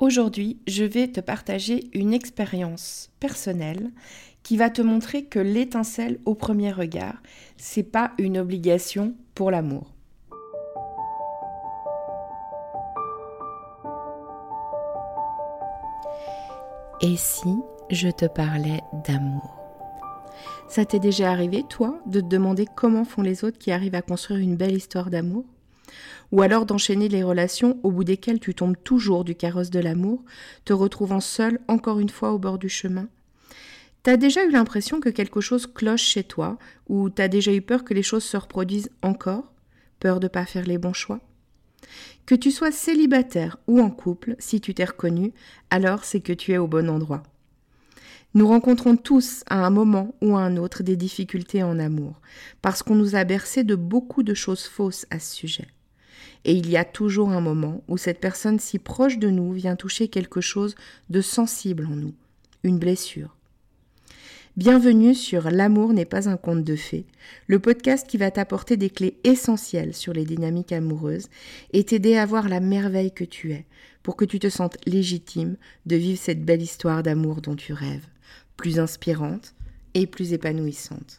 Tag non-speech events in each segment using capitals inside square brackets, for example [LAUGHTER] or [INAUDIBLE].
Aujourd'hui, je vais te partager une expérience personnelle qui va te montrer que l'étincelle au premier regard, c'est pas une obligation pour l'amour. Et si je te parlais d'amour? Ça t'est déjà arrivé, toi, de te demander comment font les autres qui arrivent à construire une belle histoire d'amour? Ou alors d'enchaîner les relations au bout desquelles tu tombes toujours du carrosse de l'amour, te retrouvant seul encore une fois au bord du chemin T'as déjà eu l'impression que quelque chose cloche chez toi, ou t'as déjà eu peur que les choses se reproduisent encore? Peur de pas faire les bons choix? Que tu sois célibataire ou en couple, si tu t'es reconnu, alors c'est que tu es au bon endroit. Nous rencontrons tous à un moment ou à un autre des difficultés en amour, parce qu'on nous a bercé de beaucoup de choses fausses à ce sujet. Et il y a toujours un moment où cette personne si proche de nous vient toucher quelque chose de sensible en nous, une blessure. Bienvenue sur L'amour n'est pas un conte de fées, le podcast qui va t'apporter des clés essentielles sur les dynamiques amoureuses et t'aider à voir la merveille que tu es, pour que tu te sentes légitime de vivre cette belle histoire d'amour dont tu rêves, plus inspirante et plus épanouissante.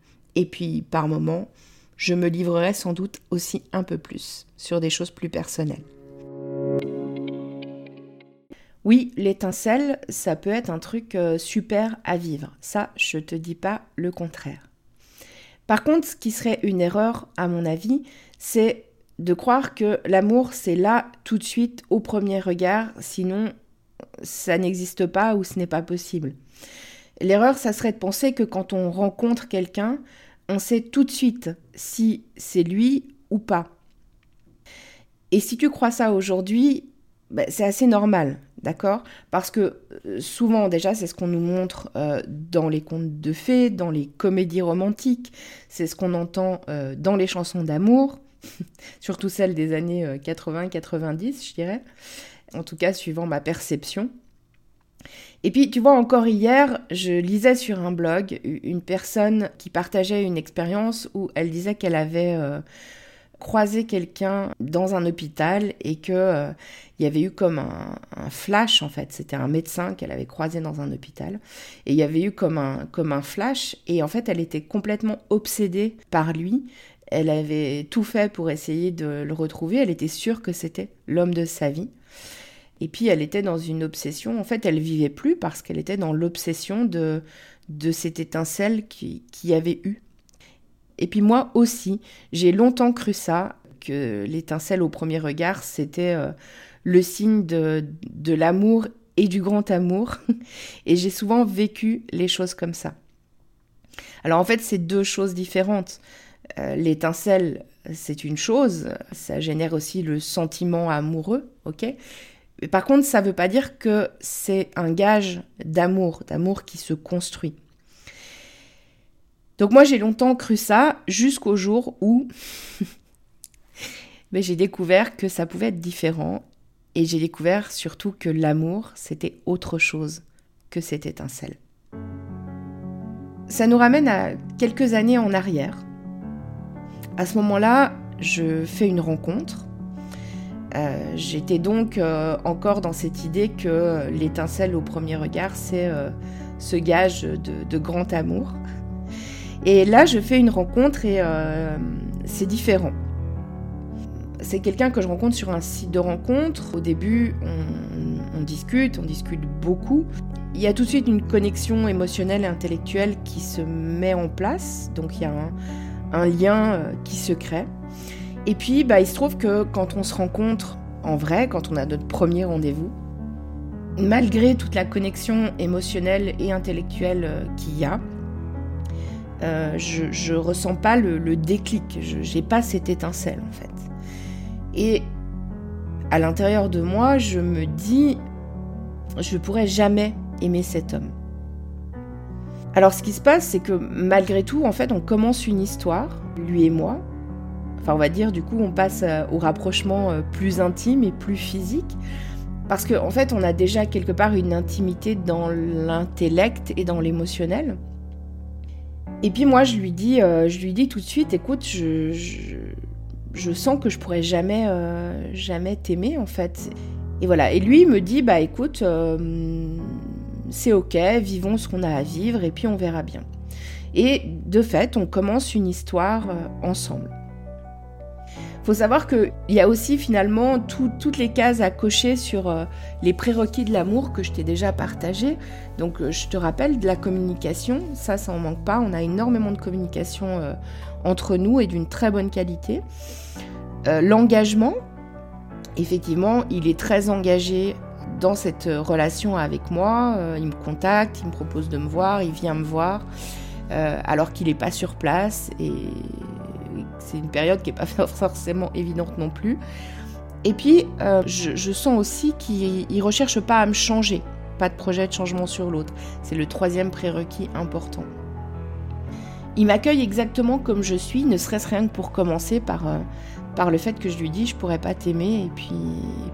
Et puis, par moments, je me livrerai sans doute aussi un peu plus sur des choses plus personnelles. Oui, l'étincelle, ça peut être un truc euh, super à vivre. Ça, je te dis pas le contraire. Par contre, ce qui serait une erreur, à mon avis, c'est de croire que l'amour, c'est là tout de suite au premier regard, sinon ça n'existe pas ou ce n'est pas possible. L'erreur, ça serait de penser que quand on rencontre quelqu'un, on sait tout de suite si c'est lui ou pas. Et si tu crois ça aujourd'hui, ben, c'est assez normal, d'accord? Parce que euh, souvent, déjà, c'est ce qu'on nous montre euh, dans les contes de fées, dans les comédies romantiques, c'est ce qu'on entend euh, dans les chansons d'amour, [LAUGHS] surtout celles des années 80-90, je dirais, en tout cas suivant ma perception. Et puis, tu vois, encore hier, je lisais sur un blog une personne qui partageait une expérience où elle disait qu'elle avait euh, croisé quelqu'un dans un hôpital et que euh, il y avait eu comme un, flash en fait. C'était un médecin qu'elle avait croisé dans un hôpital et il y avait eu comme un comme un flash et en fait elle était complètement obsédée par lui. Elle avait tout fait pour essayer de le retrouver. Elle était sûre que c'était l'homme de sa vie. Et puis elle était dans une obsession. En fait, elle vivait plus parce qu'elle était dans l'obsession de, de cette étincelle qui, qui avait eu. Et puis moi aussi, j'ai longtemps cru ça, que l'étincelle au premier regard, c'était euh, le signe de, de l'amour et du grand amour. [LAUGHS] Et j'ai souvent vécu les choses comme ça. Alors en fait, c'est deux choses différentes. Euh, l'étincelle, c'est une chose, ça génère aussi le sentiment amoureux, ok? Par contre, ça ne veut pas dire que c'est un gage d'amour, d'amour qui se construit. Donc moi, j'ai longtemps cru ça jusqu'au jour où [LAUGHS] j'ai découvert que ça pouvait être différent et j'ai découvert surtout que l'amour, c'était autre chose que cette étincelle. Ça nous ramène à quelques années en arrière. À ce moment-là, je fais une rencontre euh, j'étais donc euh, encore dans cette idée que l'étincelle au premier regard, c'est euh, ce gage de, grand amour. Et là, je fais une rencontre et c'est différent. C'est quelqu'un que je rencontre sur un site de rencontre. Au début, on, discute, on discute beaucoup. Il y a tout de suite une connexion émotionnelle et intellectuelle qui se met en place. Donc il y a un, lien qui se crée. Et puis, bah, il se trouve que quand on se rencontre en vrai, quand on a notre premier rendez-vous, malgré toute la connexion émotionnelle et intellectuelle euh, qu'il y a, euh, je, ne ressens pas le, déclic, je n'ai pas cette étincelle en fait. Et à l'intérieur de moi, je me dis, je ne pourrais jamais aimer cet homme. Alors ce qui se passe, c'est que malgré tout, en fait, on commence une histoire, lui et moi. Enfin, on va dire, du coup, on passe euh, au rapprochement euh, plus intime et plus physique. Parce qu'en en fait, on a déjà quelque part une intimité dans l'intellect et dans l'émotionnel. Et puis moi, je lui dis, euh, je lui dis tout de suite, écoute, je, je, sens que je pourrais jamais, jamais t'aimer en fait. Et voilà. Et lui me dit, bah écoute, c'est ok, vivons ce qu'on a à vivre et puis on verra bien. Et de fait, on commence une histoire ensemble faut savoir qu'il y a aussi finalement toutes les cases à cocher sur euh, les prérequis de l'amour que je t'ai déjà partagé. Donc euh, je te rappelle de la communication, ça ça en manque pas, on a énormément de communication euh, entre nous et d'une très bonne qualité. L'engagement, effectivement, il est très engagé dans cette relation avec moi, il me contacte, il me propose de me voir, il vient me voir. alors qu'il n'est pas sur place et c'est une période qui n'est pas [LAUGHS] forcément évidente non plus. Et puis, euh, je, sens aussi qu'il ne recherche pas à me changer, pas de projet de changement sur l'autre. C'est le troisième prérequis important. Il m'accueille exactement comme je suis, ne serait-ce rien que pour commencer par, euh, par le fait que je lui dis je pourrais pas t'aimer et puis,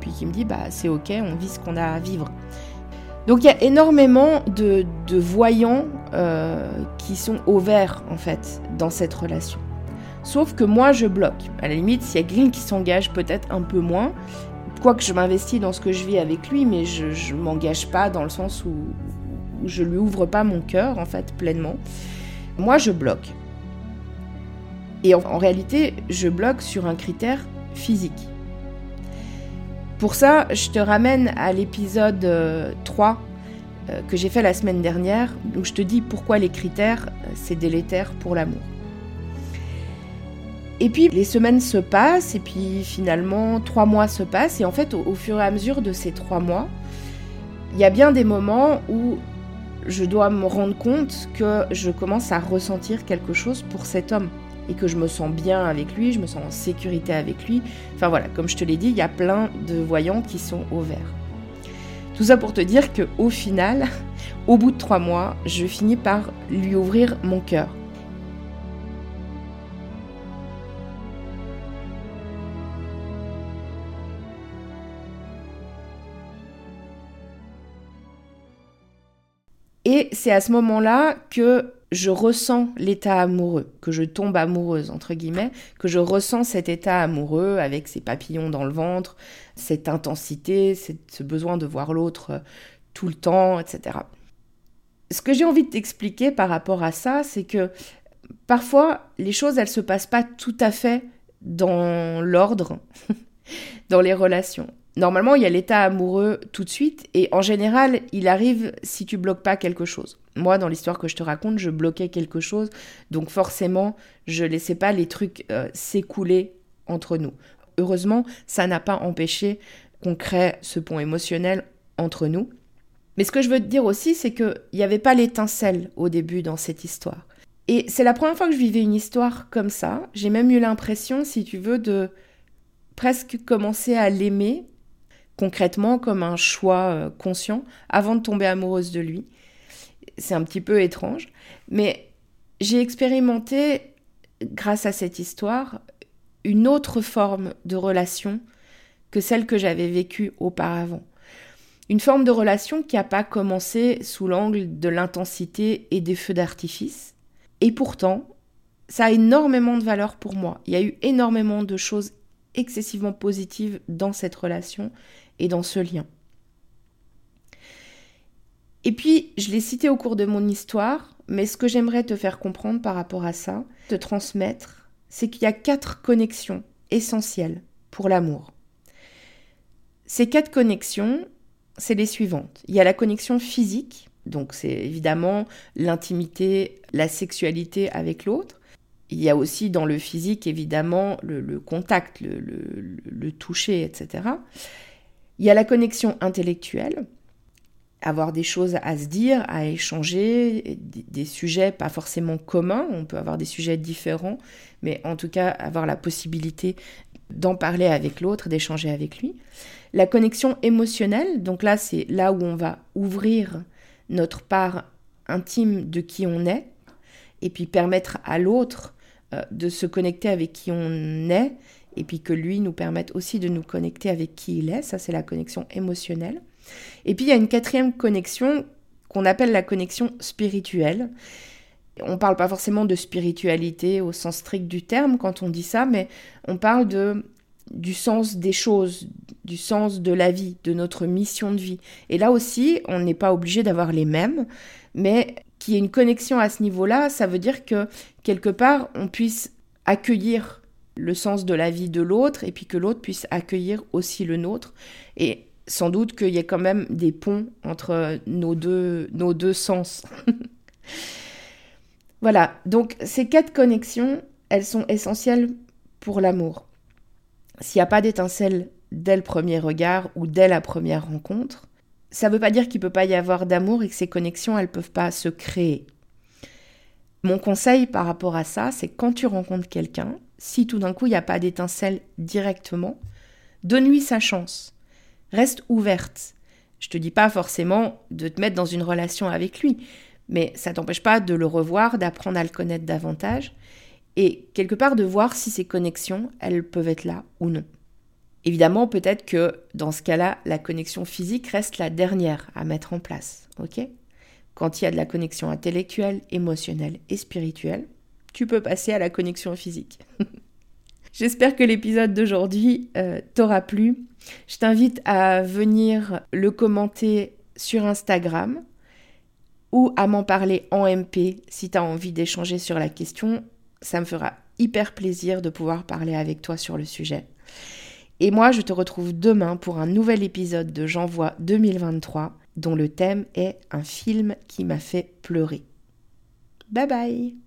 et qu'il me dit bah c'est ok, on vit ce qu'on a à vivre. Donc il y a énormément de, voyants euh, qui sont au vert en fait dans cette relation. Sauf que moi, je bloque. À la limite, s'il y a Green qui s'engage peut-être un peu moins, quoique je m'investis dans ce que je vis avec lui, mais je ne m'engage pas dans le sens où, je lui ouvre pas mon cœur, en fait, pleinement. Moi, je bloque. Et en, réalité, je bloque sur un critère physique. Pour ça, je te ramène à l'épisode 3 euh, euh, que j'ai fait la semaine dernière, où je te dis pourquoi les critères, euh, c'est délétère pour l'amour. Et puis les semaines se passent et puis finalement trois mois se passent et en fait au, fur et à mesure de ces trois mois, il y a bien des moments où je dois me rendre compte que je commence à ressentir quelque chose pour cet homme et que je me sens bien avec lui, je me sens en sécurité avec lui. Enfin voilà, comme je te l'ai dit, il y a plein de voyants qui sont au vert. Tout ça pour te dire que au final, [LAUGHS] au bout de trois mois, je finis par lui ouvrir mon cœur. Et c'est à ce moment-là que je ressens l'état amoureux, que je tombe amoureuse, entre guillemets, que je ressens cet état amoureux avec ces papillons dans le ventre, cette intensité, ce besoin de voir l'autre euh, tout le temps, etc. Ce que j'ai envie de t'expliquer par rapport à ça, c'est que parfois, les choses, elles se passent pas tout à fait dans l'ordre, [LAUGHS] dans les relations. Normalement, il y a l'état amoureux tout de suite, et en général, il arrive si tu bloques pas quelque chose. Moi, dans l'histoire que je te raconte, je bloquais quelque chose, donc forcément, je laissais pas les trucs euh, s'écouler entre nous. Heureusement, ça n'a pas empêché qu'on crée ce pont émotionnel entre nous. Mais ce que je veux te dire aussi, c'est qu'il n'y avait pas l'étincelle au début dans cette histoire. Et c'est la première fois que je vivais une histoire comme ça. J'ai même eu l'impression, si tu veux, de presque commencer à l'aimer concrètement comme un choix euh, conscient avant de tomber amoureuse de lui. C'est un petit peu étrange, mais j'ai expérimenté, grâce à cette histoire, une autre forme de relation que celle que j'avais vécue auparavant. Une forme de relation qui n'a pas commencé sous l'angle de l'intensité et des feux d'artifice. Et pourtant, ça a énormément de valeur pour moi. Il y a eu énormément de choses excessivement positives dans cette relation et dans ce lien. Et puis, je l'ai cité au cours de mon histoire, mais ce que j'aimerais te faire comprendre par rapport à ça, te transmettre, c'est qu'il y a quatre connexions essentielles pour l'amour. Ces quatre connexions, c'est les suivantes. Il y a la connexion physique, donc c'est évidemment l'intimité, la sexualité avec l'autre. Il y a aussi dans le physique, évidemment, le, contact, le, le, toucher, etc. Il y a la connexion intellectuelle, avoir des choses à se dire, à échanger, des, sujets pas forcément communs, on peut avoir des sujets différents, mais en tout cas avoir la possibilité d'en parler avec l'autre, d'échanger avec lui. La connexion émotionnelle, donc là c'est là où on va ouvrir notre part intime de qui on est, et puis permettre à l'autre euh, de se connecter avec qui on est, et puis que lui nous permette aussi de nous connecter avec qui il est, ça c'est la connexion émotionnelle. Et puis il y a une quatrième connexion qu'on appelle la connexion spirituelle. On ne parle pas forcément de spiritualité au sens strict du terme quand on dit ça, mais on parle de du sens des choses, du sens de la vie, de notre mission de vie. Et là aussi, on n'est pas obligé d'avoir les mêmes, mais qu'il y ait une connexion à ce niveau-là, ça veut dire que quelque part, on puisse accueillir le sens de la vie de l'autre et puis que l'autre puisse accueillir aussi le nôtre. Et sans doute qu'il y ait quand même des ponts entre nos deux, nos deux sens. [LAUGHS] voilà, donc ces quatre connexions, elles sont essentielles pour l'amour. S'il n'y a pas d'étincelle dès le premier regard ou dès la première rencontre, ça ne veut pas dire qu'il ne peut pas y avoir d'amour et que ces connexions, elles ne peuvent pas se créer. Mon conseil par rapport à ça, c'est quand tu rencontres quelqu'un, si tout d'un coup il n'y a pas d'étincelle directement, donne-lui sa chance. Reste ouverte. Je te dis pas forcément de te mettre dans une relation avec lui, mais ça t'empêche pas de le revoir, d'apprendre à le connaître davantage et quelque part de voir si ces connexions, elles peuvent être là ou non. Évidemment, peut-être que dans ce cas-là, la connexion physique reste la dernière à mettre en place, ok? Quand il y a de la connexion intellectuelle, émotionnelle et spirituelle, tu peux passer à la connexion physique. [LAUGHS] J'espère que l'épisode d'aujourd'hui euh, t'aura plu. Je t'invite à venir le commenter sur Instagram ou à m'en parler en MP si tu as envie d'échanger sur la question ça me fera hyper plaisir de pouvoir parler avec toi sur le sujet. Et moi, je te retrouve demain pour un nouvel épisode de J'envoie 2023 dont le thème est un film qui m'a fait pleurer. Bye bye